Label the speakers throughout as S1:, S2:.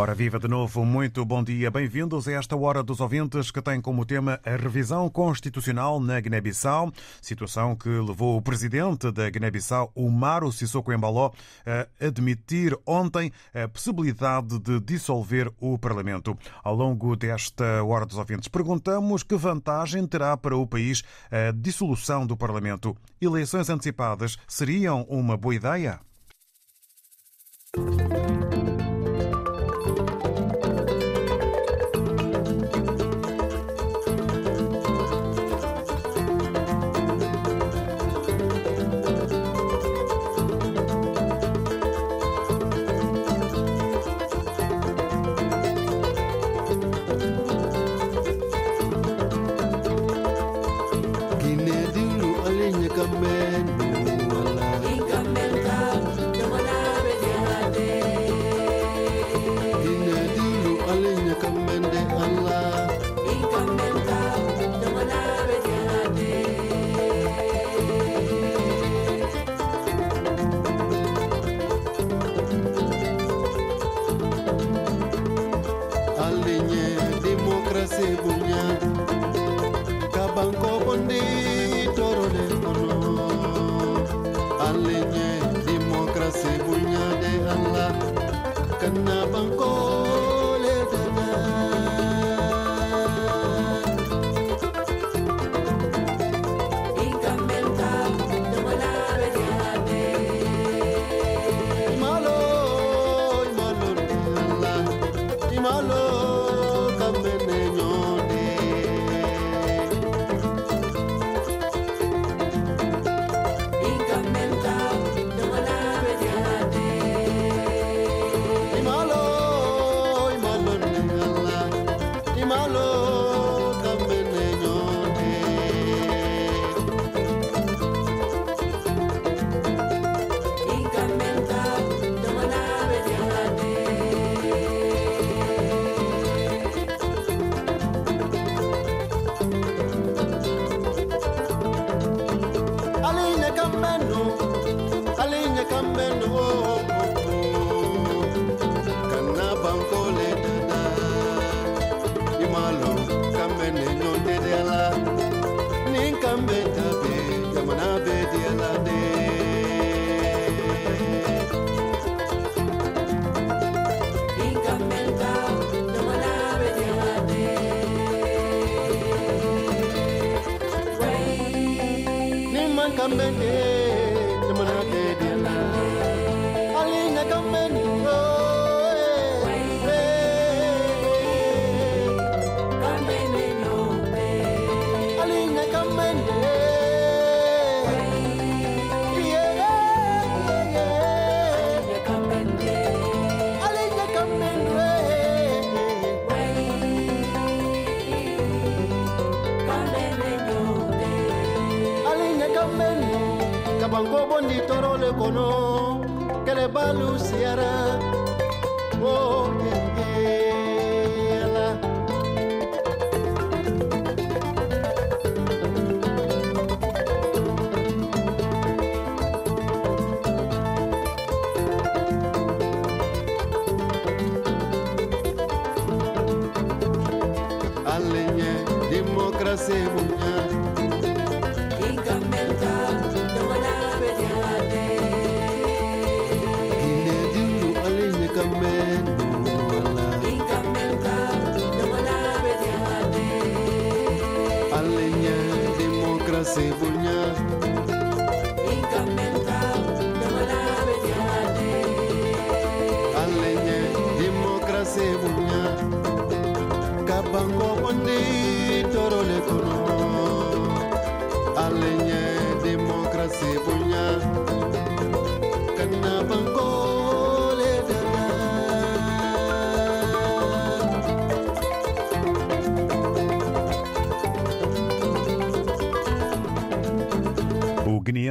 S1: Ora viva de novo, muito bom dia. Bem-vindos a esta Hora dos Ouvintes que tem como tema a revisão constitucional na Guiné-Bissau, situação que levou o presidente da Guiné-Bissau, Umaro Sissoko Embaló, a admitir ontem a possibilidade de dissolver o Parlamento. Ao longo desta Hora dos Ouvintes, perguntamos que vantagem terá para o país a dissolução do Parlamento. Eleições antecipadas seriam uma boa ideia?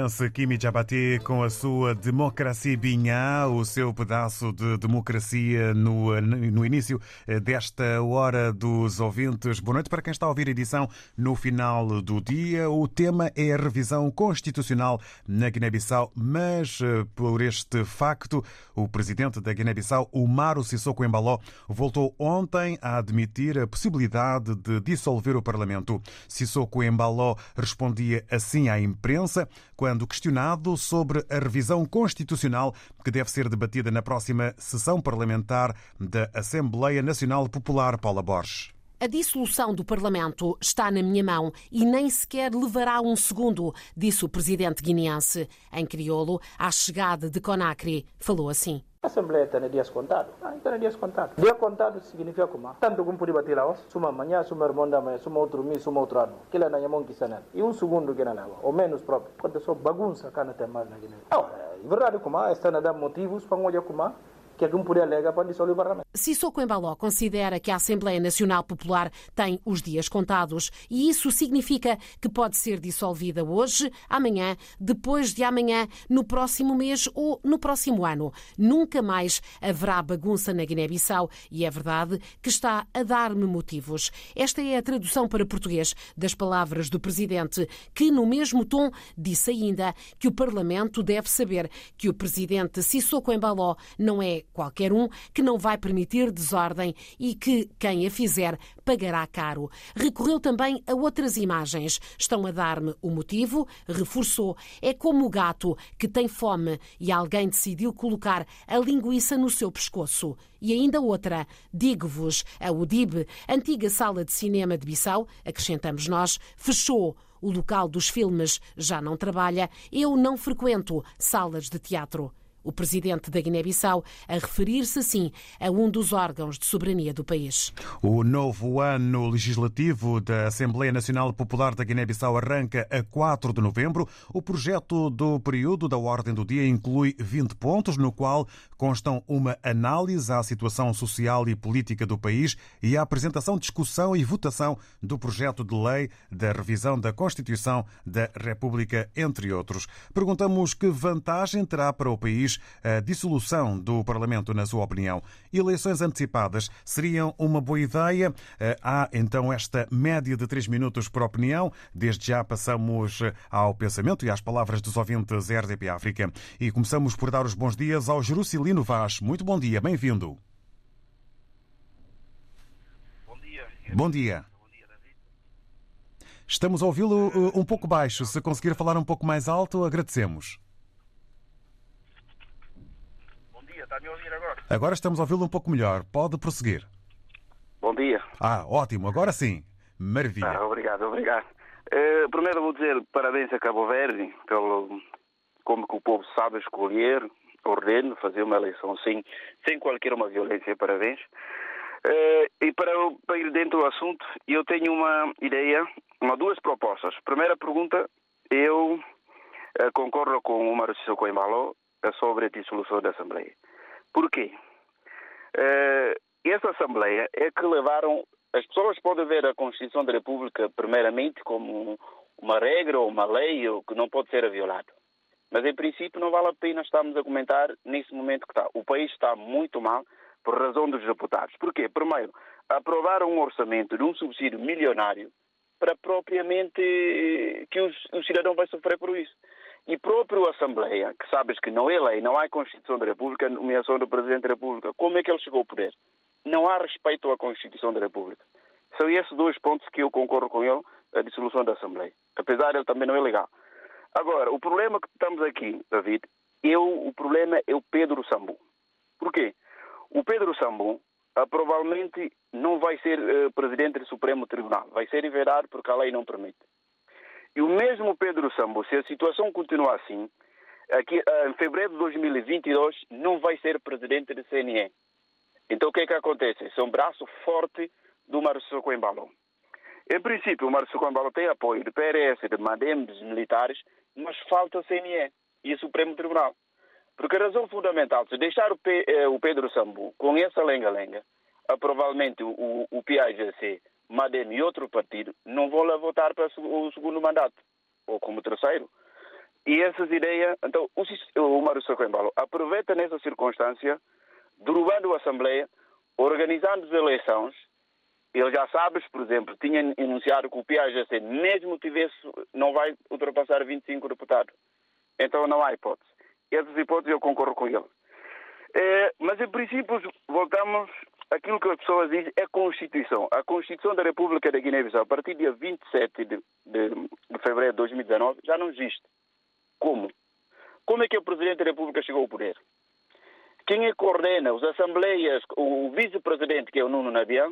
S2: Guineense Kimi Jabate com a sua democracia binhá, o seu pedaço de democracia no, no início desta hora dos ouvintes. Boa noite para quem está a ouvir a edição no final do dia. O tema é a revisão constitucional na Guiné-Bissau, mas eh, por este facto, o presidente da Guiné-Bissau, Umaro Sissoko Embaló, voltou ontem a admitir a possibilidade de dissolver o Parlamento. Sissoko Embaló respondia assim à imprensa quando questionado sobre a revisão constitucional que deve ser debatida na próxima sessão parlamentar da Assembleia Nacional Popular, Paula Borges.
S3: A dissolução do Parlamento está na minha mão e nem sequer levará um segundo, disse o presidente guineense. Em crioulo, à chegada de Conakry, falou assim.
S4: A Assembleia está em dias contados. Ah, está em dias contados. Dia contado significa como? Tanto como pode bater lá, suma amanhã, suma irmão da manhã, suma outro mês, suma outro ano. Que lá na Yamon que está E um segundo que não leva, ou menos próprio. Quando só bagunça cá na tem mais na Guiné. Ah, é verdade como? Está a dar motivos para olhar como? Que alguém poderia alegar para dissolver o Parlamento.
S3: Sissoko Embaló considera que a Assembleia Nacional Popular tem os dias contados e isso significa que pode ser dissolvida hoje, amanhã, depois de amanhã, no próximo mês ou no próximo ano. Nunca mais haverá bagunça na Guiné-Bissau e é verdade que está a dar-me motivos. Esta é a tradução para português das palavras do Presidente, que no mesmo tom disse ainda que o Parlamento deve saber que o Presidente Sissoko Embaló não é qualquer um, que não vai permitir desordem e que quem a fizer pagará caro. Recorreu também a outras imagens. Estão a dar-me o motivo, reforçou. É como o gato que tem fome e alguém decidiu colocar a linguiça no seu pescoço. E ainda outra, digo-vos, a UDIB, antiga sala de cinema de Bissau, acrescentamos nós, fechou. O local dos filmes já não trabalha. Eu não frequento salas de teatro o presidente da Guiné-Bissau a referir-se assim a um dos órgãos de soberania do país.
S2: O novo ano legislativo da Assembleia Nacional Popular da Guiné-Bissau arranca a 4 de novembro. O projeto do período da ordem do dia inclui 20 pontos, no qual constam uma análise à situação social e política do país e a apresentação, discussão e votação do projeto de lei da revisão da Constituição da República, entre outros. Perguntamos que vantagem terá para o país a dissolução do Parlamento, na sua opinião. Eleições antecipadas seriam uma boa ideia? Há então esta média de três minutos por opinião. Desde já passamos ao pensamento e às palavras dos ouvintes RDP África. E começamos por dar os bons dias ao Jerusalino Vaz. Muito bom dia, bem-vindo.
S5: Bom dia.
S2: Bom dia. Estamos a ouvi-lo um pouco baixo. Se conseguir falar um pouco mais alto, agradecemos.
S5: Está me a ouvir agora?
S2: Agora estamos a ouvi-lo um pouco melhor. Pode prosseguir.
S5: Bom dia.
S2: Ah, ótimo. Agora sim. Maravilha.
S5: Ah, obrigado, obrigado. Uh, primeiro vou dizer parabéns a Cabo Verde pelo como que o povo sabe escolher, ordeno, fazer uma eleição sem, sem qualquer uma violência. Parabéns. Uh, e para, para ir dentro do assunto, eu tenho uma ideia, uma duas propostas. Primeira pergunta, eu uh, concordo com o Marcio Sobre a dissolução da Assembleia. Por quê? Uh, essa Assembleia é que levaram. As pessoas podem ver a Constituição da República, primeiramente, como uma regra ou uma lei ou que não pode ser violada. Mas, em princípio, não vale a pena estarmos a comentar nesse momento que está. O país está muito mal por razão dos deputados. Porquê? Primeiro, aprovaram um orçamento de um subsídio milionário para propriamente que o cidadão vai sofrer por isso. E próprio Assembleia, que sabes que não é lei, não há Constituição da República, nomeação do Presidente da República, como é que ele chegou ao poder? Não há respeito à Constituição da República. São esses dois pontos que eu concordo com ele, a dissolução da Assembleia. Apesar de ele também não é legal. Agora, o problema que estamos aqui, David, eu, o problema é o Pedro Sambu. Por quê? O Pedro Sambu uh, provavelmente não vai ser uh, presidente do Supremo Tribunal. Vai ser enverado porque a lei não permite. E o mesmo Pedro Sambo, se a situação continuar assim, aqui, em fevereiro de 2022 não vai ser presidente do CNE. Então o que é que acontece? Esse é um braço forte do Marcelo Coimbalão. Em princípio, o Márcio Combalo tem apoio de PRS, de MADEM, dos militares, mas falta CNE e o Supremo Tribunal. Porque a razão fundamental, se deixar o, eh, o Pedro Sambu com essa lenga-lenga, ah, provavelmente o, o PAGC, MADEM e outro partido não vão lá votar para o segundo mandato, ou como terceiro. E essas ideias, então, o, o Mário Socoembalo aproveita nessa circunstância, derrubando a Assembleia, organizando as eleições. Ele já sabes, por exemplo, tinha enunciado que o PAGC, mesmo tivesse, não vai ultrapassar 25 deputados. Então não há hipótese. Essas hipóteses eu concordo com ele. É, mas, em princípio, voltamos aquilo que as pessoas dizem é Constituição. A Constituição da República da Guiné-Bissau, a partir do dia 27 de, de, de fevereiro de 2019, já não existe. Como? Como é que o Presidente da República chegou ao poder? Quem é que coordena as assembleias, o vice-presidente, que é o Nuno Nabian,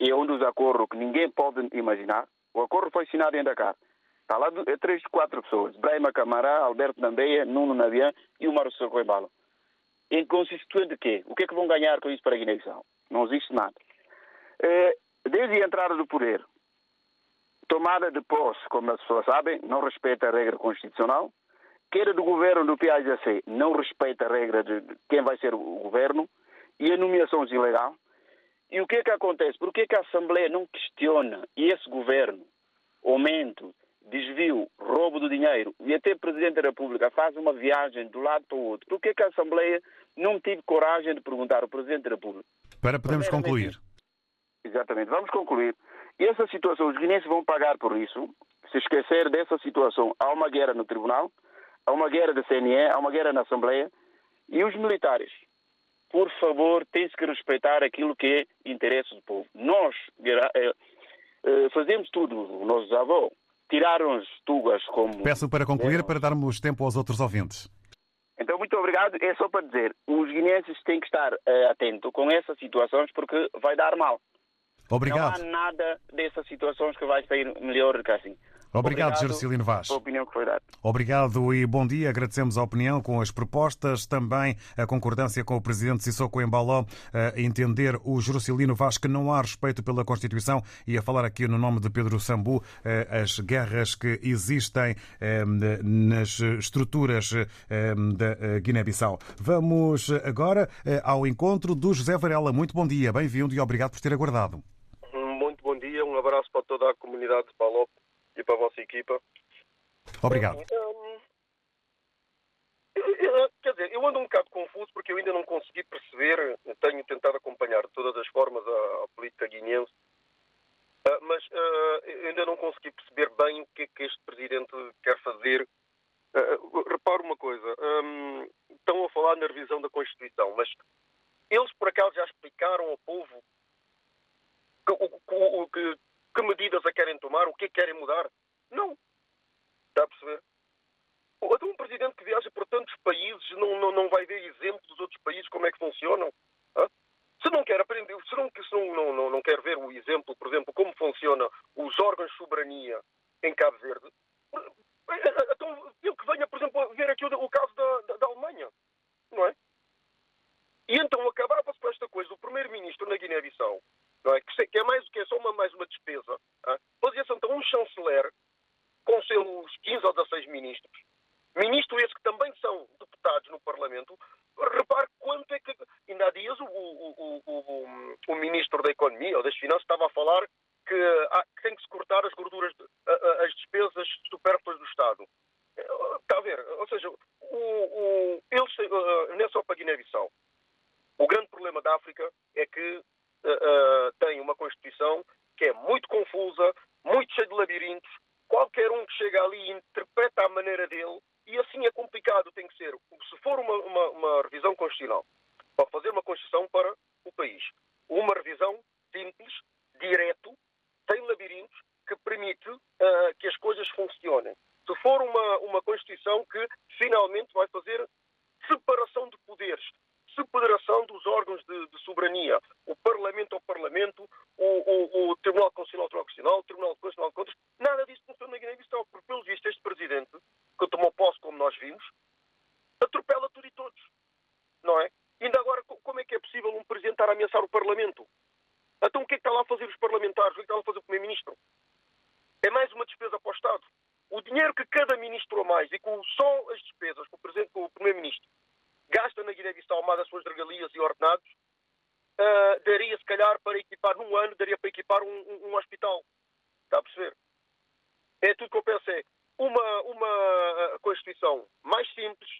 S5: é um dos acordos que ninguém pode imaginar. O acordo foi assinado em Dakar. Está lá é três, quatro pessoas. Brahima Camará, Alberto Nambeia, Nuno Nabian e o Márcio Coimbalo. Em constituinte de quê? O que é que vão ganhar com isso para a Guiné-Bissau? Não existe nada. É, desde a entrada do poder, tomada de posse, como as pessoas sabem, não respeita a regra constitucional. Queira do governo do PAGC, não respeita a regra de quem vai ser o governo. E a nomeação ilegal. E o que é que acontece? Por que é que a Assembleia não questiona esse governo, aumento, desvio, roubo do dinheiro, e até o Presidente da República faz uma viagem do lado para o outro? Por que é que a Assembleia não teve coragem de perguntar ao Presidente da República?
S2: Para podermos concluir.
S5: Exatamente, vamos concluir. E essa situação, os guineenses vão pagar por isso. Se esquecer dessa situação, há uma guerra no tribunal, há uma guerra da CNE, há uma guerra na Assembleia. E os militares, por favor, têm-se que respeitar aquilo que é interesse do povo. Nós eh, eh, fazemos tudo, os nossos avós tiraram as tugas como.
S2: Peço para concluir, para darmos tempo aos outros ouvintes.
S5: Então, muito obrigado. É só para dizer, os guineenses têm que estar uh, atentos com essas situações porque vai dar mal.
S2: Obrigado.
S5: Não há nada dessas situações que vai sair melhor do que assim.
S2: Obrigado, Obrigado Vaz.
S5: A opinião que foi dada.
S2: Obrigado e bom dia. Agradecemos a opinião com as propostas, também a concordância com o Presidente Sissoko Embaló, a entender o Jerusalino Vaz que não há respeito pela Constituição e a falar aqui no nome de Pedro Sambu eh, as guerras que existem eh, nas estruturas eh, da Guiné-Bissau. Vamos agora ao encontro do José Varela. Muito bom dia, bem-vindo e obrigado por ter aguardado.
S6: Muito bom dia, um abraço para toda a comunidade de Palop e para a vossa equipa.
S2: Obrigado.
S6: Um, quer dizer, eu ando um bocado confuso porque eu ainda não consegui perceber, tenho tentado acompanhar de todas as formas a, a política guineense, uh, mas uh, ainda não consegui perceber bem o que é que este presidente quer fazer. Uh, reparo uma coisa, um, estão a falar na revisão da Constituição, mas eles por acaso já explicaram ao povo que, o, que, que medidas a querem tomar, o que é que querem mudar. Não. Está a perceber? Então, um presidente que viaja por tantos países não, não, não vai ver exemplos dos outros países como é que funcionam. Hã? Se não quer aprender, se não, se não, não, não, quer ver o exemplo, por exemplo, como funcionam os órgãos de soberania em Cabo Verde, então ele que venha, por exemplo, ver aqui o, o caso da, da, da, Alemanha. Não é? E então acabava-se com esta coisa. O primeiro-ministro na Guiné-Bissau não é? que, é mais do que é só uma, mais uma despesa. Fazia-se então um chanceler com seus 15 ou 16 ministros, ministros esses que também são deputados no Parlamento, repare quanto é que. Ainda há dias o, o, o, o, ministro da Economia ou das Finanças estava a falar que, há, que tem que se cortar as gorduras, as despesas supérfluas do Estado. Está a ver? Ou seja, o, o, eles, uh, não é só para Guiné-Bissau. O grande problema da África é que uh, tem uma Constituição que é muito confusa, muito cheia de labirintos. Qualquer um que chega ali interpreta à maneira dele e assim é complicado. Tem que ser, se for uma, uma, uma revisão constitucional, para fazer uma Constituição para o país, uma revisão simples, direto, sem labirintos, que permite uh, que as coisas funcionem. Se for uma, uma Constituição que finalmente vai fazer separação de poderes, separação dos órgãos de, de soberania, o Parlamento ao Parlamento, o, o, o Tribunal Constitucional ao Tribunal Constitucional, o Tribunal Constitucional de Contas, nada disso funciona na Guiné-Bissau, porque, pelo visto, este Presidente, que tomou posse, como nós vimos, atropela tudo e todos, não é? E ainda agora, como é que é possível um Presidente estar a ameaçar o Parlamento? Então o que é que está lá a fazer fazer os parlamentares? O que está a fazer o primeiro-ministro? É mais uma despesa para o Estado. O dinheiro que cada ministro a mais e com só as despesas que o, presidente, que o primeiro-ministro gasta na Guiné-Bissau, mais as suas regalias e ordenados, uh, daria se calhar para equipar num ano, daria para equipar um, um, um hospital. Está a perceber? É tudo que eu penso é uma, uma Constituição mais simples,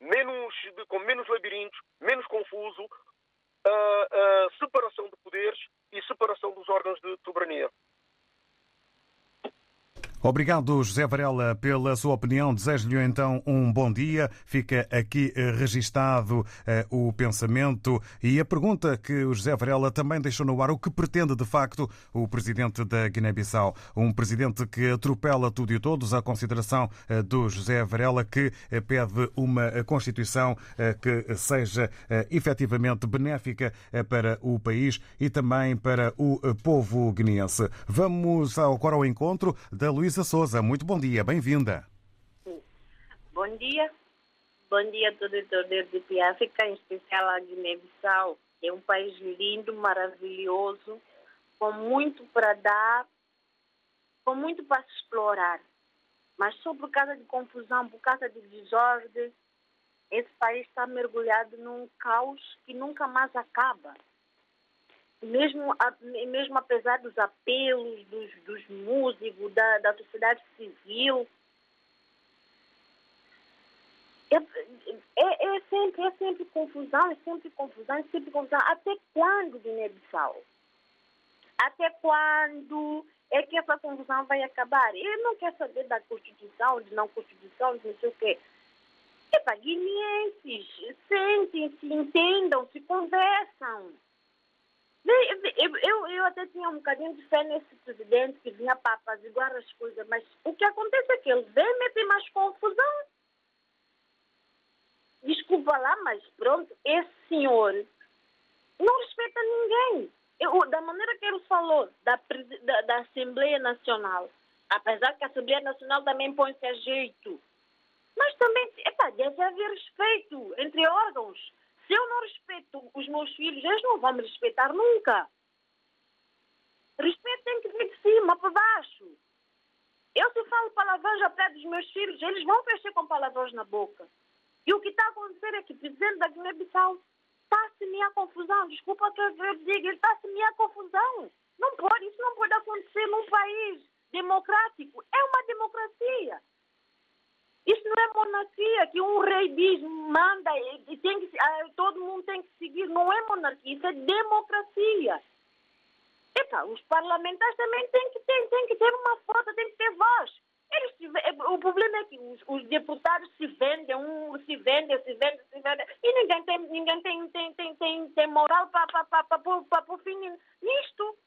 S6: menos, com menos labirintos, menos confuso, uh, uh, separação de poderes e separação dos órgãos de soberania.
S2: Obrigado, José Varela, pela sua opinião. Desejo-lhe então um bom dia. Fica aqui eh, registado eh, o pensamento e a pergunta que o José Varela também deixou no ar: o que pretende de facto o presidente da Guiné-Bissau? Um presidente que atropela tudo e todos, a consideração eh, do José Varela, que eh, pede uma eh, Constituição eh, que seja efetivamente benéfica para o país e também para o povo guineense. Vamos agora ao encontro da Luísa. Luísa Souza, muito bom dia, bem-vinda.
S7: Bom dia. Bom dia a todo o torneio de África, em especial a Guiné-Bissau. É um país lindo, maravilhoso, com muito para dar, com muito para se explorar. Mas só por causa de confusão, por causa de desordem, esse país está mergulhado num caos que nunca mais acaba mesmo, mesmo apesar dos apelos dos, dos músicos, da, da sociedade civil, é, é, é, sempre, é sempre confusão, é sempre confusão, é sempre confusão. Até quando, Guiné-Bissau? Até quando é que essa confusão vai acabar? Ele não quer saber da Constituição, de não Constituição, de não sei o quê. Epa, guineenses, sentem-se, entendam-se, conversam. Eu, eu, eu até tinha um bocadinho de fé nesse presidente que vinha para apaziguar as coisas, mas o que acontece é que ele vem meter mais confusão. Desculpa lá, mas pronto, esse senhor não respeita ninguém. Eu, da maneira que ele falou da, da, da Assembleia Nacional, apesar que a Assembleia Nacional também põe-se a jeito, mas também epa, deve haver respeito entre órgãos. Se eu não respeito os meus filhos, eles não vão me respeitar nunca. Respeito tem que vir de cima para baixo. Eu se falo palavrões ao pé dos meus filhos, eles vão crescer com palavrões na boca. E o que está a acontecer é que o presidente da Guiné-Bissau está a semear confusão. Desculpa que eu diga, ele está a semear confusão. Não pode, isso não pode acontecer num país democrático. É uma democracia. Isso não é monarquia, que um rei diz, manda, e tem que, ah, todo mundo tem que seguir. Não é monarquia, isso é democracia. Epa, os parlamentares também têm que ter, têm que ter uma força, têm que ter voz. Eles, é, o problema é que os, os, deputados se vendem, um se vende, se vende, se vende, e ninguém tem, ninguém tem, tem, tem, tem, tem moral para pôr fim nisto.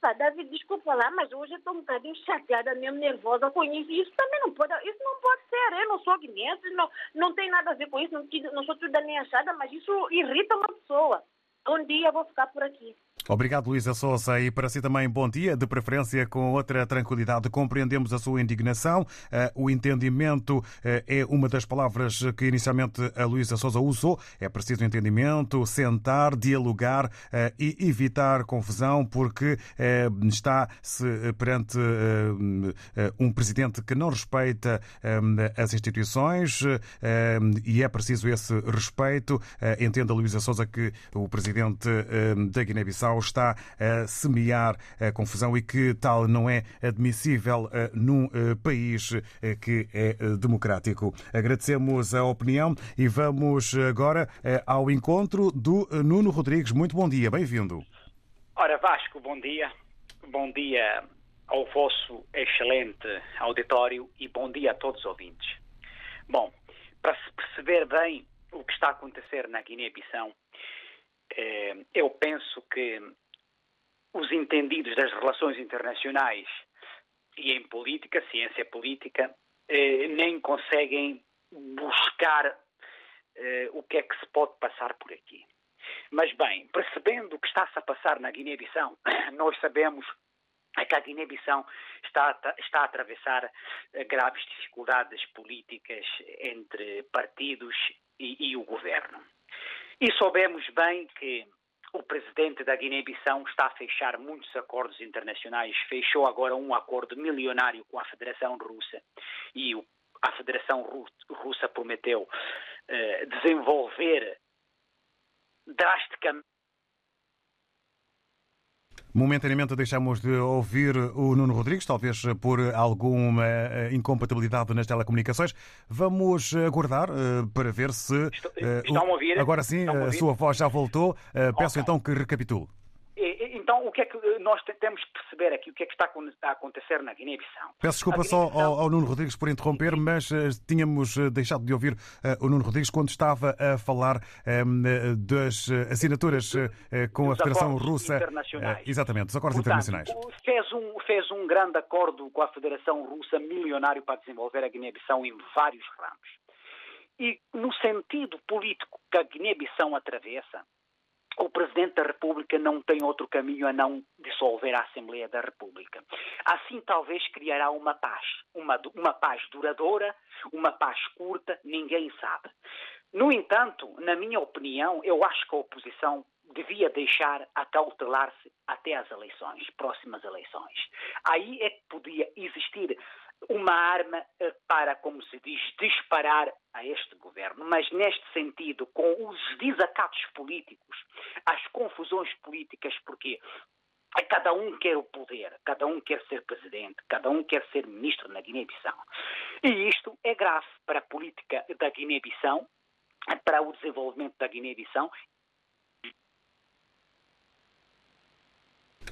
S7: Pá, David, desculpa lá, mas hoje eu estou um bocadinho chateada, mesmo nervosa com isso. Isso também não pode, isso não pode ser. Eu não sou guinense, não, não tem nada a ver com isso, não, não sou tudo minha achada, mas isso irrita uma pessoa. Um dia vou ficar por aqui.
S2: Obrigado, Luísa Souza. E para si também, bom dia. De preferência, com outra tranquilidade. Compreendemos a sua indignação. Eh, o entendimento eh, é uma das palavras que inicialmente a Luísa Souza usou. É preciso entendimento, sentar, dialogar eh, e evitar confusão, porque está-se perante um presidente que não respeita as instituições e é preciso esse respeito. Entenda, Luísa Souza, que o presidente da Guiné-Bissau está a semear a confusão e que tal não é admissível eh, num eh, país eh, que é democrático. Agradecemos a opinião e vamos agora ao encontro do Nuno Rodrigues. Muito bom dia, bem-vindo.
S8: Ora, Vasco, bom dia. Bom dia ao vosso excelente auditório e bom dia a todos os ouvintes. Bom, para se perceber bem o que está a acontecer na Guiné-Bissau, eh, eu penso que os entendidos das relações internacionais e em política, ciência política, eh, nem conseguem buscar eh, o que é que se pode passar por aqui. Mas bem, percebendo o que está-se a passar na Guiné-Bissau, nós sabemos que a Guiné-Bissau está, está a atravessar graves dificuldades políticas entre partidos e, e o governo. E soubemos bem que o presidente da Guiné-Bissau está a fechar muitos acordos internacionais. Fechou agora um acordo milionário com a Federação Russa e a Federação Russa prometeu eh, desenvolver drasticamente
S2: Momentaneamente deixamos de ouvir o Nuno Rodrigues, talvez por alguma eh, incompatibilidade nas telecomunicações. Vamos aguardar eh, para ver se.
S8: Estão a ouvir?
S2: Agora sim, a sua voz já voltou. Peço okay. então que recapitule.
S8: Então, o que é que nós temos que perceber aqui? O que é que está a acontecer na Guiné-Bissau?
S2: Peço desculpa só ao, ao, Nuno Rodrigues por interromper, mas uh, tínhamos deixado de ouvir uh, o Nuno Rodrigues quando estava a falar um, das assinaturas uh, com a Federação Russa.
S8: Internacionais.
S2: exatamente, dos acordos
S8: Portanto,
S2: internacionais.
S8: Fez um, fez um grande acordo com a Federação Russa milionário para desenvolver a Guiné-Bissau em vários ramos. E no sentido político que a Guiné-Bissau atravessa, o Presidente da República não tem outro caminho a não dissolver a Assembleia da República. Assim, talvez criará uma paz, uma, uma paz duradoura, uma paz curta, ninguém sabe. No entanto, na minha opinião, eu acho que a oposição devia deixar acautelar-se até as eleições, próximas eleições. Aí é que podia existir uma arma eh, para, como se diz, disparar a este governo. Mas, neste sentido, com os desacatos políticos, as confusões políticas, porque cada um quer o poder, cada um quer ser presidente, cada um quer ser ministro na Guiné-Bissau. E isto é grave para a política da Guiné-Bissau, para o desenvolvimento da Guiné-Bissau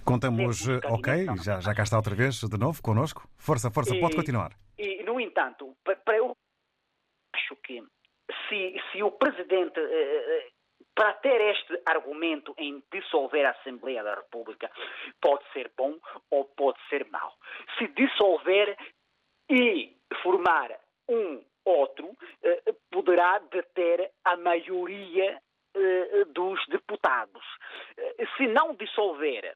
S2: Contamos, ok, já, já cá está outra vez de novo connosco. Força, força,
S8: e,
S2: pode continuar.
S8: E, no entanto, para eu acho que se, se o Presidente, eh, para ter este argumento em dissolver a Assembleia da República, pode ser bom ou pode ser mau. Se dissolver e formar um outro, eh, poderá deter a maioria eh, dos deputados. Se não dissolver eh,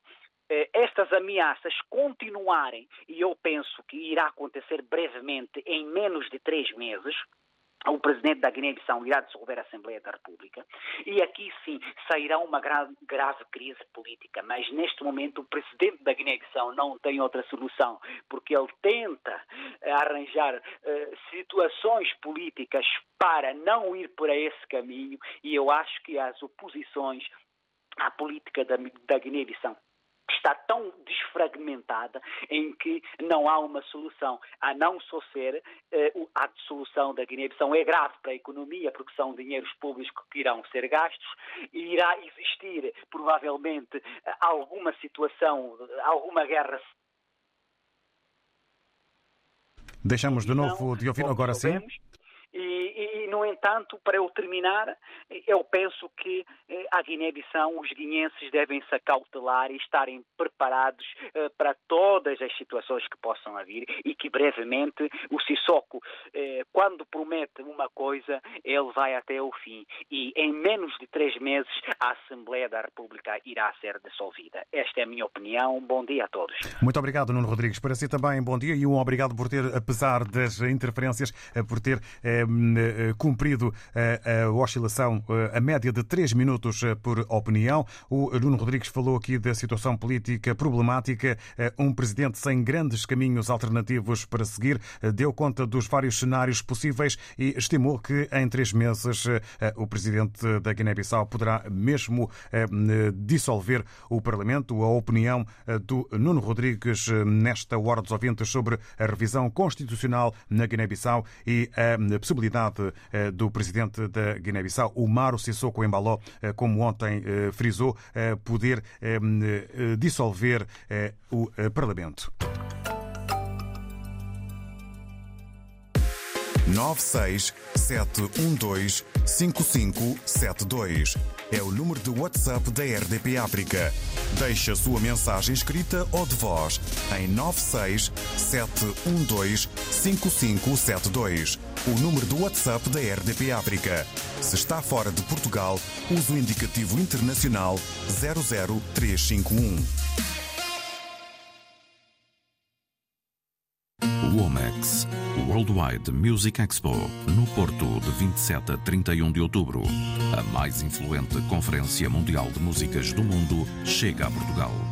S8: estas ameaças continuarem, e eu penso que irá acontecer brevemente, em menos de três meses, o presidente da Guiné-Bissau irá dissolver a Assembleia da República e aqui sim sairá uma grave, grave crise política. Mas neste momento o presidente da Guiné-Bissau não tem outra solução porque ele tenta eh, arranjar uh, situações políticas para não ir por esse caminho e eu acho que as oposições à política da, da Guiné-Bissau está tão desfragmentada em que não há uma solução, a não só ser eh, a dissolução da Guiné-Bissau é grave para a economia porque são dinheiros públicos que irão ser gastos. E irá existir provavelmente alguma situação, alguma guerra
S2: Deixamos de novo de ouvir. agora sim.
S8: E, e, no entanto, para eu terminar, eu penso que eh, a Guiné-Bissau, os guineenses devem se acautelar e estarem preparados eh, para todas as situações que possam vir e que brevemente o Sissoko, eh, quando promete uma coisa, ele vai até o fim. E em menos de três meses a Assembleia da República irá ser dissolvida. Esta é a minha opinião. Bom dia a todos.
S2: Muito obrigado, Nuno Rodrigues. Para si também, bom dia e um obrigado por ter, apesar das interferências, por ter eh, cumprido a oscilação, a média de 3 minutos por opinião. O Nuno Rodrigues falou aqui da situação política problemática, um presidente sem grandes caminhos alternativos para seguir, deu conta dos vários cenários possíveis e estimou que em três meses o presidente da Guiné-Bissau poderá mesmo dissolver o Parlamento. A opinião do Nuno Rodrigues nesta hora dos ouvintes sobre a revisão constitucional na Guiné-Bissau e a possibilidade eh, do presidente da Guiné-Bissau, o Maro Sissoko Embaló, eh, como ontem eh, frisou, poder dissolver o Parlamento.
S9: 967125572 é o número de WhatsApp da RDP África. Deixe a sua mensagem escrita ou de voz em 967125572. O número do WhatsApp da RDP África. Se está fora de Portugal, use o indicativo internacional 00351.
S10: Womex, Worldwide Music Expo, no Porto, de 27 a 31 de outubro. A mais influente conferência mundial de músicas do mundo chega a Portugal.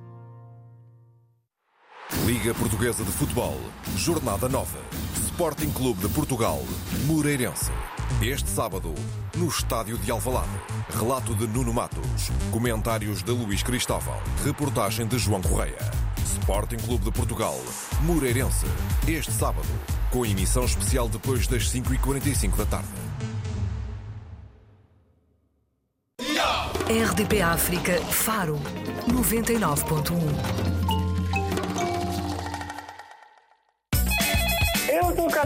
S11: Liga Portuguesa de Futebol, Jornada Nova. Sporting Clube de Portugal, Moreirense. Este sábado, no Estádio de Alvalade. Relato de Nuno Matos. Comentários de Luís Cristóvão. Reportagem de João Correia. Sporting Clube de Portugal, Moreirense. Este sábado, com emissão especial depois das 5h45 da tarde.
S12: RDP África, Faro, 99.1.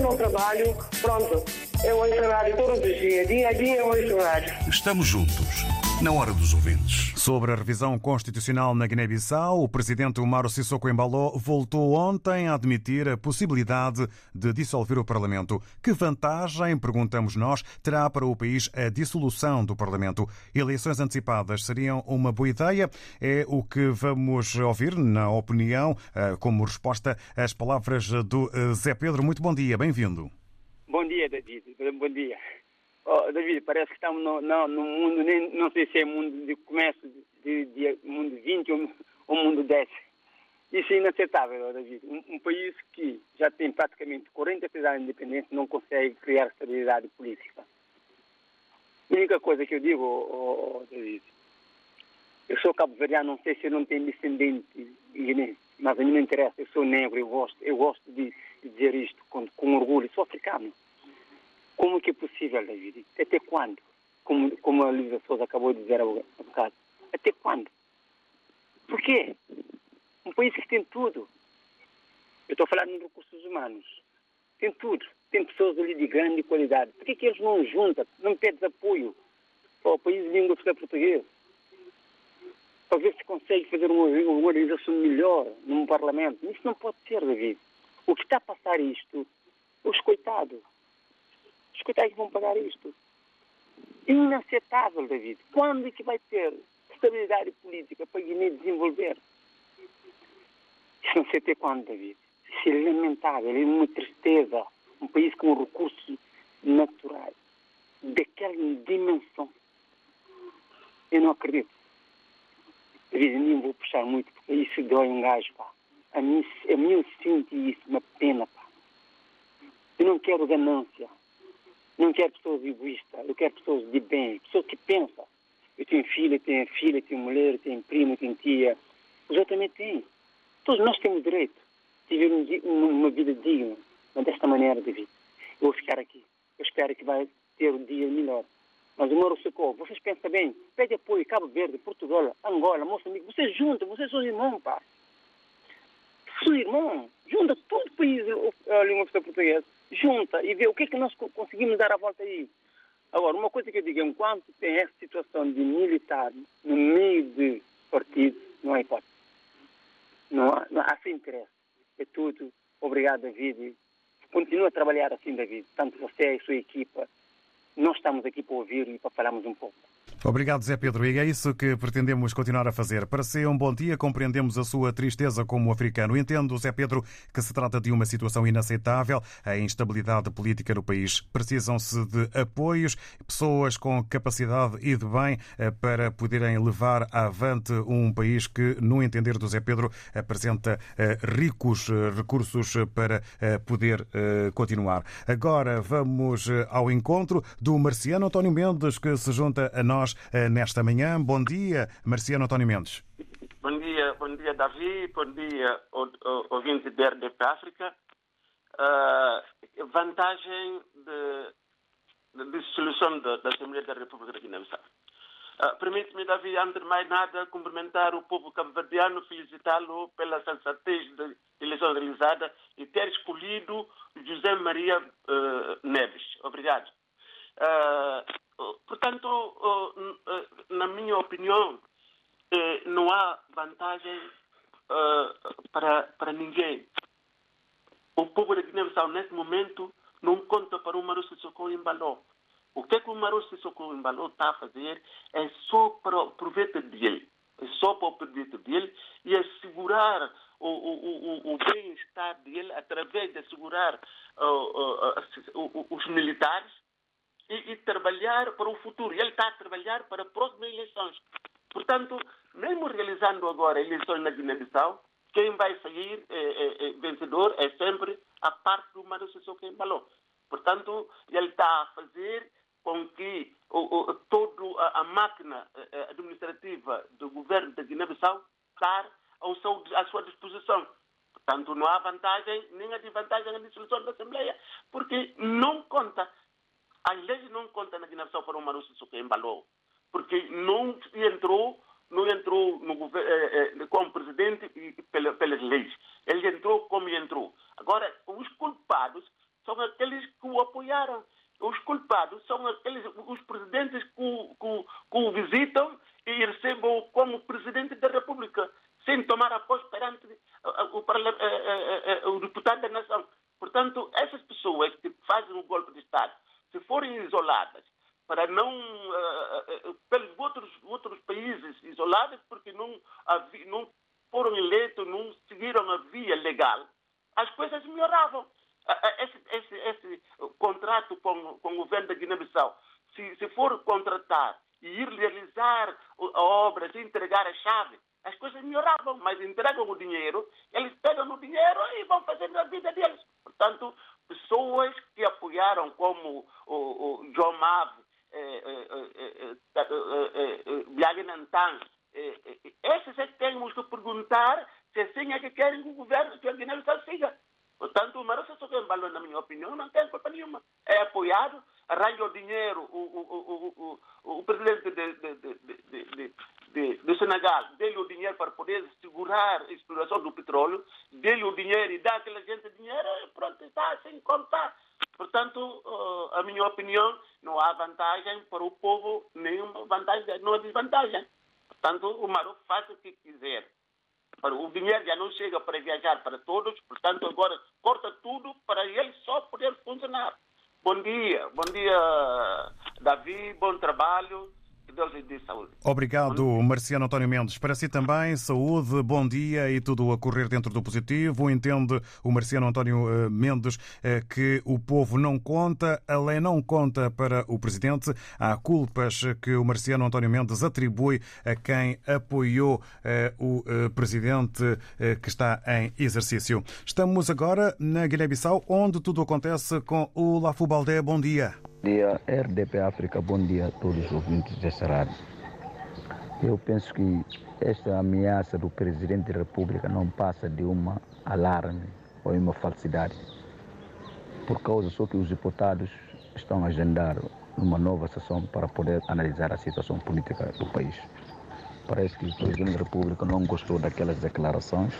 S13: No trabalho, pronto. Eu ouço rádio todos os dias, dia a dia eu ouço rádio.
S14: Estamos juntos, na hora dos ouvintes.
S2: Sobre a revisão constitucional na Guiné-Bissau, o presidente Umaro Sissoko Embaló voltou ontem a admitir a possibilidade de dissolver o Parlamento. Que vantagem, perguntamos nós, terá para o país a dissolução do Parlamento? Eleições antecipadas seriam uma boa ideia? É o que vamos ouvir, na opinião, eh, como resposta às palavras do eh, Zé Pedro. Muito bom dia, bem-vindo.
S15: Bom dia, David. Bom dia. Oh, David, parece que estamos no, no, no mundo, nem, não sei se é mundo de começo de, de, mundo 20 ou, ou mundo 10. Isso é inaceitável, David. Um, um, país que já tem praticamente 46 anos de independência não consegue criar estabilidade política. A única coisa que eu digo, oh, oh, David, eu sou cabo-verdiano, não sei se eu não tenho descendente mas a mim não interessa, eu sou negro, eu gosto, eu gosto de, de dizer isto com, com orgulho, sou africano. Como que é possível, David? Até quando? Como, como a Luísa Souza acabou de dizer há bocado. Até quando? Por quê? Um país que tem tudo. Eu estou falando de recursos humanos. Tem tudo. Tem pessoas ali de grande qualidade. Por que, que eles não juntam? Não pedem apoio para o país de língua portuguesa? Ver se consegue fazer uma, uma organização melhor num parlamento. Isso não pode ser, David. O que está a passar isto, os coitados, os coitados vão pagar isto. Inaceitável, David. Quando é que vai ter estabilidade política para a Guiné desenvolver? Isso não sei até quando, David. Isso é lamentável, é uma tristeza. Um país com recursos naturais daquela dimensão. Eu não acredito. David, nem vou puxar muito, porque isso dói um gajo, pá. A mim, a mim eu sinto isso, uma pena, pá. Eu não quero ganância. Não quero pessoas egoístas, eu quero pessoas de bem, pessoas que pensam. Eu tenho filha, tenho filha, tenho mulher, tenho prima, tenho tia. Os outros também têm. Todos nós temos direito de viver uma vida digna, mas desta maneira de vida. Eu vou ficar aqui. Eu espero que vai ter um dia melhor. Mas o Moro Socorro, vocês pensam bem, pede apoio Cabo Verde, Portugal, Angola, Moçambique, vocês juntam, vocês são irmãos, pá. São irmãos, junta todo o país, a língua portuguesa junta e vê o que é que nós conseguimos dar a volta aí. Agora, uma coisa que eu digo, enquanto tem essa situação de militar no meio de partido, não há hipótese. Não há, não há sem interesse. É tudo. Obrigado, David. Continua a trabalhar assim, David. Tanto você e a sua equipa. Nós estamos aqui para ouvir e para falarmos um pouco.
S2: Obrigado, Zé Pedro. E é isso que pretendemos continuar a fazer. Para ser um bom dia, compreendemos a sua tristeza como africano. Entendo, Zé Pedro, que se trata de uma situação inaceitável. A instabilidade política no país. Precisam-se de apoios, pessoas com capacidade e de bem eh, para poderem levar avante um país que, no entender do Zé Pedro, apresenta eh, ricos eh, recursos para poder continuar. Agora vamos ao encontro do Marciano António Mendes, que se junta a nós nesta manhã. Bom dia, Marciano António Mendes.
S16: Bom dia, bom dia, Davi. Bom dia, ouvinte da RDP África. Uh, vantagem de, de dissolução da, da Assembleia da República da Guiné-Bissau. Uh, Permite-me, Davi, antes de mais nada, cumprimentar o povo cabo-verdiano, felicitá-lo pela sensatez da eleição realizada e ter escolhido José Maria uh, Neves. Obrigado. Uh, portanto, na minha opinião, não há vantagem para, para ninguém. O povo de Guiné-Bissau, nesse momento, não conta para o Maru Sissoko Embaló. O que, é que o Maru Sissoko Embaló está a fazer é só para o proveito dele. É só para o proveito dele e assegurar o, o, o, o bem-estar dele através de assegurar uh, uh, uh, os militares e, e, trabalhar para o futuro. Ele está a trabalhar para as próximas eleições. Portanto, mesmo realizando agora eleições na Guiné-Bissau, quem vai sair é, é, é, vencedor é sempre a parte do Mano Sissoko Embaló. Portanto, ele está a fazer com que o, o, toda a, a, máquina administrativa do governo da Guiné-Bissau seu, à sua disposição. Portanto, não há vantagem nem a desvantagem na dissolução da Assembleia, porque não conta. As não contam na Guiné-Bissau para o Manu Sissoko Embaló, porque não entrou não entrou no, eh, eh, como presidente e pela, pelas leis. Ele entrou como entrou. Agora, os culpados são aqueles que o apoiaram. Os culpados são aqueles, os presidentes que o, que, que o visitam e recebam como presidente da República, sem tomar a posse perante o, o, o deputado da nação. Portanto, essas pessoas que fazem o golpe de Estado, se forem isoladas, para não uh, uh, pelos outros outros países isolados porque não não foram eleitos não seguiram a via legal as coisas melhoravam uh, esse, esse, esse contrato com, com o governo da Guiné-Bissau se, se for contratar e ir realizar a obra e entregar a chave as coisas melhoravam, mas entregam o dinheiro, eles pegam o dinheiro e vão fazendo a vida deles. Portanto, pessoas que apoiaram como o, o John Mave, Biaginantan, esses é que temos que perguntar se assim é que querem que o governo, que a Guiné-Bissau siga. Portanto, o Marossa Soquembalo, na minha opinião, não tem culpa nenhuma. É apoiado, arranja o dinheiro, o, o, o, o presidente de, de, de, de, Senegal dê-lhe o dinheiro para poder segurar a exploração do petróleo, dê-lhe o dinheiro e dá àquela gente dinheiro, e pronto, está assim como está. Portanto, a minha opinião, não há vantagem para o povo, nenhuma vantagem, não há desvantagem. Portanto, o Maroc faz o que quiser. O dinheiro já não chega para viajar para todos, portanto, agora corta tudo para ele só poder funcionar. Bom dia, bom dia, Davi, bom trabalho. Deus lhe dê saúde.
S2: Obrigado, Marciano António Mendes. Para si também, saúde, bom dia e tudo a correr dentro do positivo. Entende o Marciano António eh, Mendes eh, que o povo não conta, a lei não conta para o presidente. Há culpas que o Marciano António Mendes atribui a quem apoiou eh, o presidente que está em exercício. Estamos agora na Guiné-Bissau, onde tudo acontece com o Lafu Baldé. Bom dia.
S17: Dia, RDP África. Bom dia a todos os ouvintes desta rádio. Eu penso que esta ameaça do Presidente da República não passa de uma alarme ou uma falsidade. Por causa só que os deputados estão a agendar uma nova sessão para poder analisar a situação política do país. Parece que o Presidente da República não gostou daquelas declarações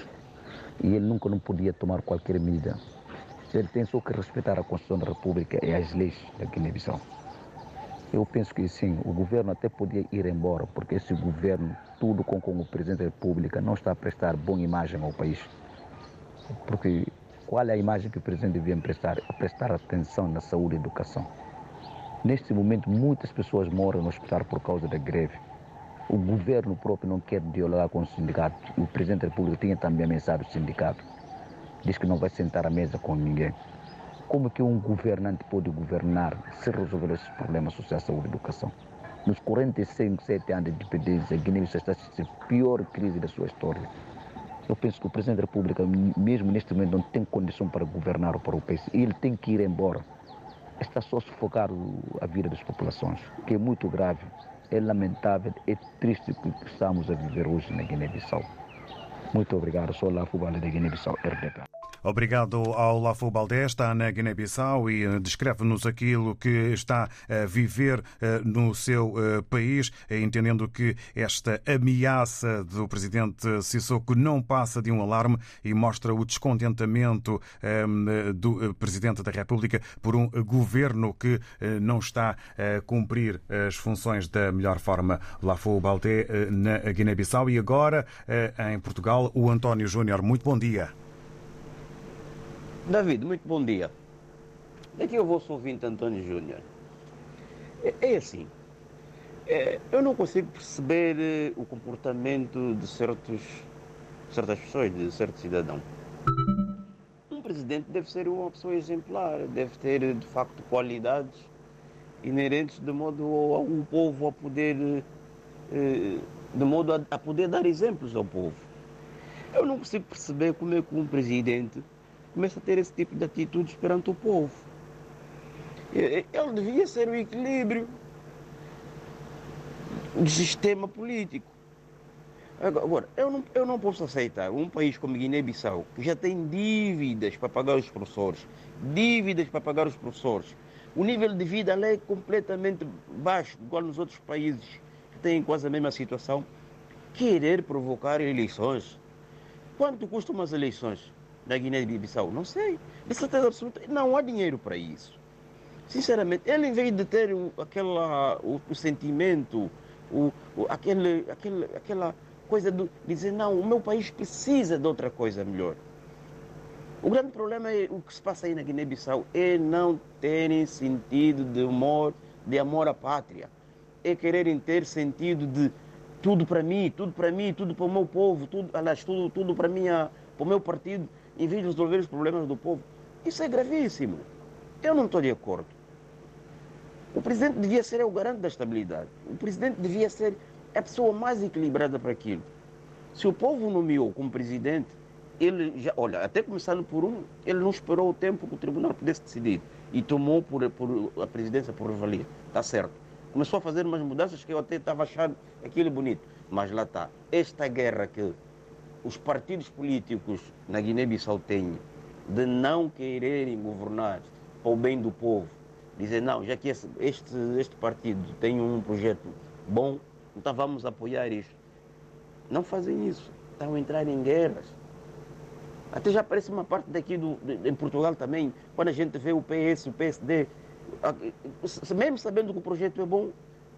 S17: e ele nunca não podia tomar qualquer medida ele tem só que respeitar a Constituição da República e as leis da Guiné-Bissau. Eu penso que sim, o governo até podia ir embora, porque esse governo, tudo com, com o Presidente da República, não está a prestar boa imagem ao país. Porque qual é a imagem que o Presidente devia prestar? Prestar atenção na saúde e educação. Neste momento, muitas pessoas moram no hospital por causa da greve. O governo próprio não quer dialogar com o sindicato. O Presidente da República tinha também ameaçado o sindicato diz que não vai sentar à mesa com ninguém. Como que um governante pode governar se resolver esses problemas sociais, saúde e educação? Nos 45, 7 anos de independência, Guiné-Bissau está a pior crise da sua história. Eu penso que o Presidente da República, mesmo neste momento, não tem condição para governar para o país. Ele tem que ir embora. Está só a sufocar a vida das populações, que é muito grave, é lamentável, é triste o que estamos a viver hoje na Guiné-Bissau. Muito obrigado. Sou lá Fubale da Guiné-Bissau, RDP.
S2: Obrigado ao Lafou Baldé, está na Guiné-Bissau e eh, descreve-nos aquilo que está a viver eh, no seu eh, país, entendendo que esta ameaça do presidente Sissoko não passa de um alarme e mostra o descontentamento do presidente da República por um governo que não está a cumprir as funções da melhor forma. Lafou Baldé na Guiné-Bissau e agora em Portugal, o António Júnior. Muito bom dia.
S18: David, muito bom dia. Daqui eu vou ouvinte António Júnior. É, é, assim, é, eu não consigo perceber eh, o comportamento de certos, certas pessoas, de certos cidadãos. Um presidente deve ser uma pessoa exemplar, deve ter de facto qualidades inerentes de modo a um povo a poder, eh, de modo a, a poder dar exemplos ao povo. Eu não consigo perceber como é que um presidente começa a ter esse tipo de atitudes perante o povo. Ele devia ser o equilíbrio do sistema político. Agora, eu não, eu não posso aceitar um país como Guiné-Bissau, que já tem dívidas para pagar os professores, dívidas para pagar os professores. O nível de vida lá é completamente baixo, igual nos outros países que têm quase a mesma situação. Querer provocar eleições. Quanto custam umas eleições? Da Guiné-Bissau? Não sei. De certeza absoluta, não há dinheiro para isso. Sinceramente, ele em vez de ter o, aquela, o, o sentimento, o, o, aquele, aquele, aquela coisa de dizer, não, o meu país precisa de outra coisa melhor. O grande problema é o que se passa aí na Guiné-Bissau é não terem sentido de amor, de amor à pátria. É quererem ter sentido de tudo para mim, tudo para mim, tudo para o meu povo, tudo, aliás, tudo, tudo para, minha, para o meu partido em vez de resolver os problemas do povo. Isso é gravíssimo. Eu não estou de acordo. O presidente devia ser o garante da estabilidade. O presidente devia ser a pessoa mais equilibrada para aquilo. Se o povo nomeou como presidente, ele já, olha, até começando por um, ele não esperou o tempo que o tribunal pudesse decidir e tomou por, por a presidência por revalia. Está certo. Começou a fazer umas mudanças que eu até estava achando aquilo bonito. Mas lá está. Esta guerra que os partidos políticos na Guiné-Bissau têm de não quererem governar para o bem do povo, dizer não, já que este, este, este partido tem um projeto bom, então vamos apoiar isso. Não fazem isso, estão a entrar em guerras. Até já aparece uma parte daqui do, de, em Portugal também, quando a gente vê o PS, o PSD, mesmo sabendo que o projeto é bom,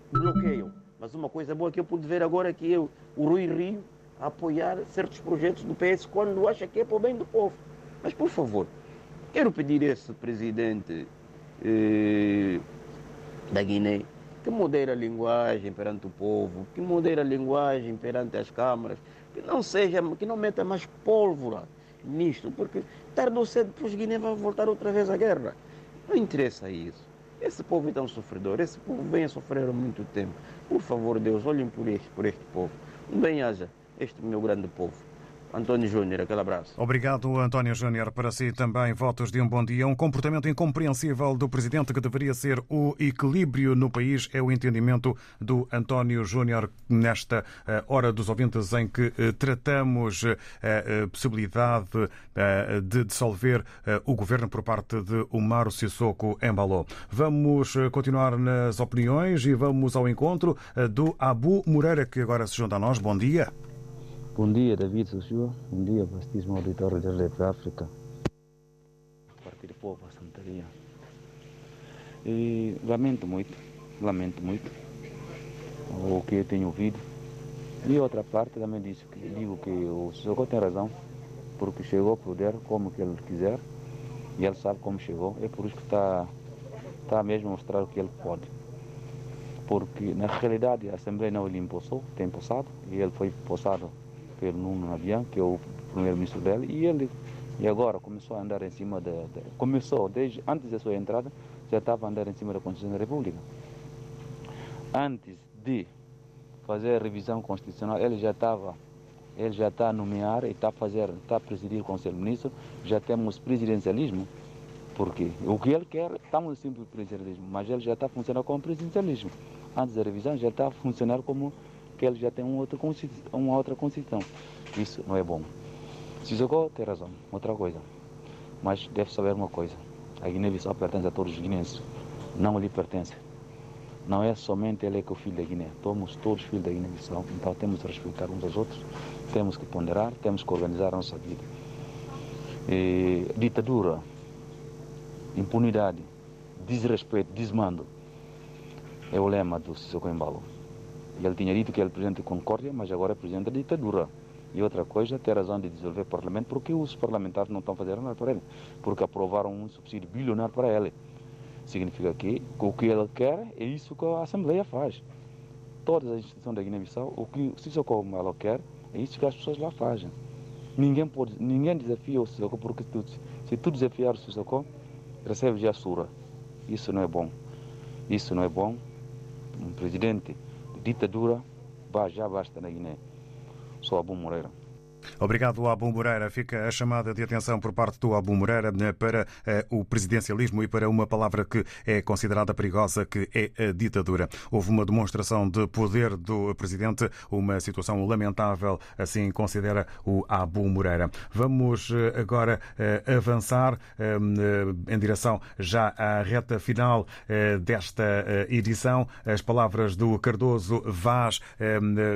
S18: bloqueiam. Mas uma coisa boa que eu pude ver agora é que eu, o Rui Rio apoiar certos projetos do PS quando acha que é para o bem do povo. Mas, por favor, quero pedir a esse presidente eh, da Guiné que modere a linguagem perante o povo, que modere a linguagem perante as câmaras, que não seja, que não meta mais pólvora nisto, porque tarde ou cedo os Guiné vão voltar outra vez à guerra. Não interessa isso. Esse povo é tão sofredor, esse povo vem a sofrer há muito tempo. Por favor, Deus, olhem por este, por este povo. Bem haja este meu grande povo. António Júnior, aquele abraço.
S2: Obrigado, António Júnior. Para si também, votos de um bom dia. Um comportamento incompreensível do presidente que deveria ser o equilíbrio no país é o entendimento do António Júnior nesta eh, hora dos ouvintes em que eh, tratamos eh, a possibilidade de dissolver o governo por parte de Umaro Sissoko Embaló. Vamos continuar nas opiniões e vamos ao encontro do Abu Moreira, que agora se junta a nós. Bom dia.
S19: Bom dia, David Sussu. Bom dia, vastíssimo auditório da Rede África. Partido Povo, Santaria. E lamento muito, lamento muito o que eu tenho ouvido. E outra parte também diz digo que o Sissoko tem razão, porque chegou ao poder como que ele quiser e ele sabe como chegou. É por isso que está, está mesmo a mostrar o que ele pode. Porque na realidade a Assembleia não lhe impulsou, tem passado, e ele foi possado pelo Nuno Avião, que é o primeiro-ministro dele, e ele e agora começou a andar em cima da. De, começou, desde antes da sua entrada, já estava a andar em cima da Constituição da República. Antes de fazer a revisão constitucional, ele já estava. Ele já está a nomear e está a fazer, está a presidir o Conselho de Ministros, já temos presidencialismo, porque o que ele quer, estamos em simples presidencialismo, mas ele já está a funcionar como presidencialismo. Antes da revisão já está a funcionar como que ele já tem outra constituição. Uma outra constituição. Isso não é bom. Sissoko tem razão. Outra coisa. Mas deve saber uma coisa: a Guiné-Bissau pertence a todos os guineenses, não lhe pertence. Não é somente ele que é o filho da Guiné, somos todos filhos da Guiné-Bissau, então temos que respeitar uns aos outros, temos que ponderar, temos que organizar a nossa vida. E, ditadura, impunidade, desrespeito, desmando, é o lema do Sissoko Embalo. Ele tinha dito que ele presidente de concórdia, mas agora é presidente da ditadura. E outra coisa, ter razão de dissolver o parlamento, porque os parlamentares não estão fazendo nada para ele, porque aprovaram um subsídio bilionário para ele. Significa que o que ele quer é isso que a Assembleia faz. Todas as instituições da Guiné-Bissau, o que o Sissoko Embalo quer, é isso que as pessoas lá fazem. Ninguém, pode, ninguém desafia o Sissoko, porque tu, se tu desafiar o Sissoko, recebe já sura. Isso não é bom. Isso não é bom. Um presidente ditadura já basta na Guiné. Sou Abu Moreira.
S2: Obrigado, Abu Moreira. Fica a chamada de atenção por parte do Abu Moreira né, para eh, o presidencialismo e para uma palavra que é considerada perigosa, que é a ditadura. Houve uma demonstração de poder do presidente, uma situação lamentável, assim considera o Abu Moreira. Vamos eh, agora eh, avançar em direção já à reta final desta edição. As palavras do Cardoso Vaz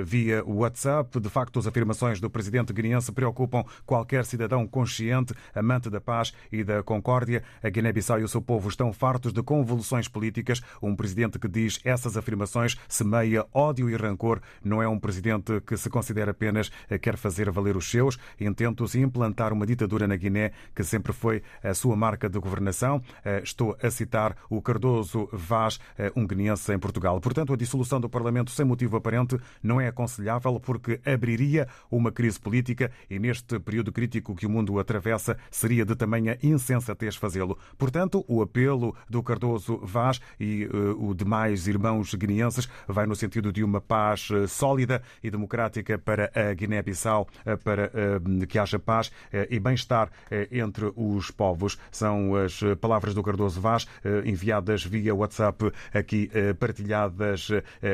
S2: via WhatsApp. De facto, as afirmações do presidente guineense preocupam qualquer cidadão consciente, amante da paz e da concórdia. A Guiné-Bissau e o seu povo estão fartos de convulsões políticas. Um presidente que diz essas afirmações semeia ódio e rancor. Não é um presidente que se considera apenas quer fazer valer os seus intentos e implantar uma ditadura na Guiné, que sempre foi a sua marca de governação. Eh, estou a citar o Cardoso Vaz, eh, um guineense em Portugal. Portanto, a dissolução do Parlamento sem motivo aparente não é aconselhável porque abriria uma crise política e neste período crítico que o mundo atravessa seria de tamanha insensatez fazê-lo. Portanto, o apelo do Cardoso Vaz e uh, o demais irmãos guineenses vai no sentido de uma paz uh, sólida e democrática para a Guiné-Bissau, uh, para que haja paz e bem-estar entre os povos. São as palavras do Cardoso Vaz enviadas via WhatsApp aqui partilhadas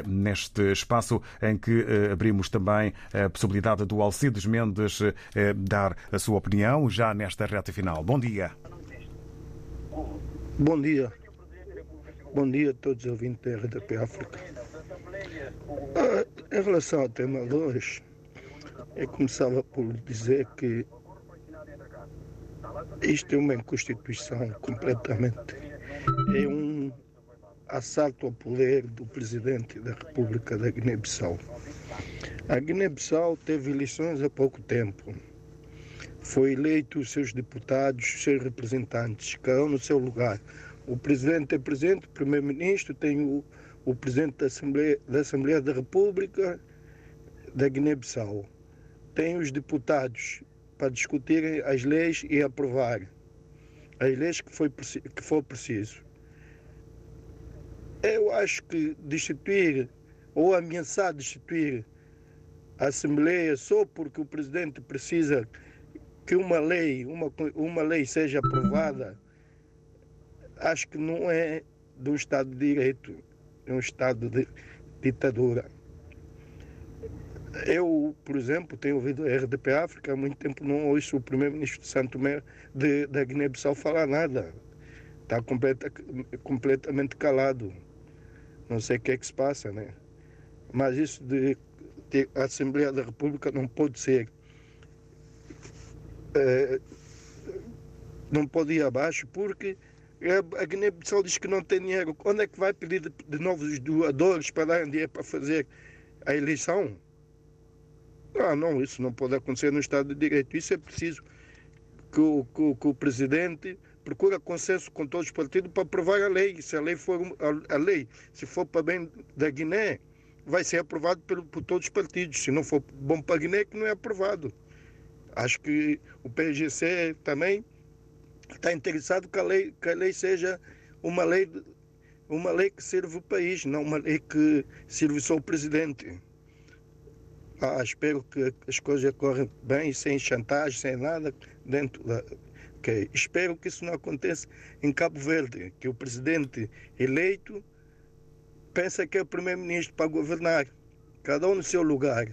S2: neste espaço em que abrimos também a possibilidade do Alcides Mendes Mendes eh, dar a sua opinião já nesta reta final. Bom dia.
S20: Bom dia. Bom dia a todos os ouvintes da RDP África. Ah, em relação ao tema 2, eu começava por dizer que isto é uma inconstituição completamente. É um assalto ao poder do presidente da República da Guiné-Bissau. A Guiné-Bissau teve eleições há pouco tempo. Foi eleito os seus deputados, os seus representantes, cada um no seu lugar. O presidente é presidente, o primeiro-ministro, tem o, o presidente da Assembleia, da Assembleia da República da Guiné-Bissau. Tem os deputados para discutirem as leis e aprovar as leis que, foi, que for preciso. Eu acho que destituir ou ameaçar destituir a Assembleia só porque o presidente precisa que uma lei, uma, uma lei seja aprovada, acho que não é de um Estado de Direito, é um Estado de ditadura. Eu, por exemplo, tenho ouvido a RDP África, há muito tempo não ouço o primeiro-ministro de Santo Tomé de, da Guiné-Bissau falar nada. Está completa, completamente calado. Não sei o que é que se passa, né? Mas isso de a Assembleia da República não pode ser. É, não pode ir abaixo porque a Guiné-Bissau diz que não tem dinheiro. Onde é que vai pedir de, de novos doadores para darem dinheiro para fazer a eleição? Ah, não, isso não pode acontecer no Estado de Direito. Isso é preciso que o, que, que o presidente procure consenso com todos os partidos para aprovar a lei. Se a lei for a, a lei, se for para bem da Guiné, vai ser aprovado por, por todos os partidos. Se não for bom para Guiné, que não é aprovado. Acho que o PGC também está interessado que a lei, que a lei seja uma lei, uma lei que sirva o país, não uma lei que sirva só o presidente. Ah, espero que as coisas corram bem, sem chantagem, sem nada, dentro da. Okay. Espero que isso não aconteça em Cabo Verde, que o presidente eleito pensa que é o primeiro-ministro para governar, cada um no seu lugar.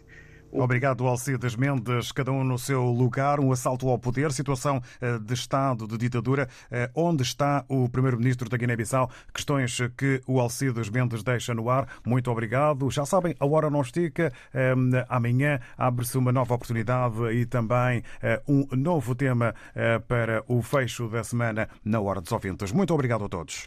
S2: Obrigado, Alcides Mendes. Cada um no seu lugar. Um assalto ao poder, situação eh, de Estado de ditadura. Eh, onde está o Primeiro-Ministro da Guiné-Bissau? Questões que o Alcides Mendes deixa no ar. Muito obrigado. Já sabem, a hora não estica. Eh, amanhã abre-se uma nova oportunidade e também um novo tema para o fecho da semana na Hora dos Ouvintes. Muito obrigado a todos.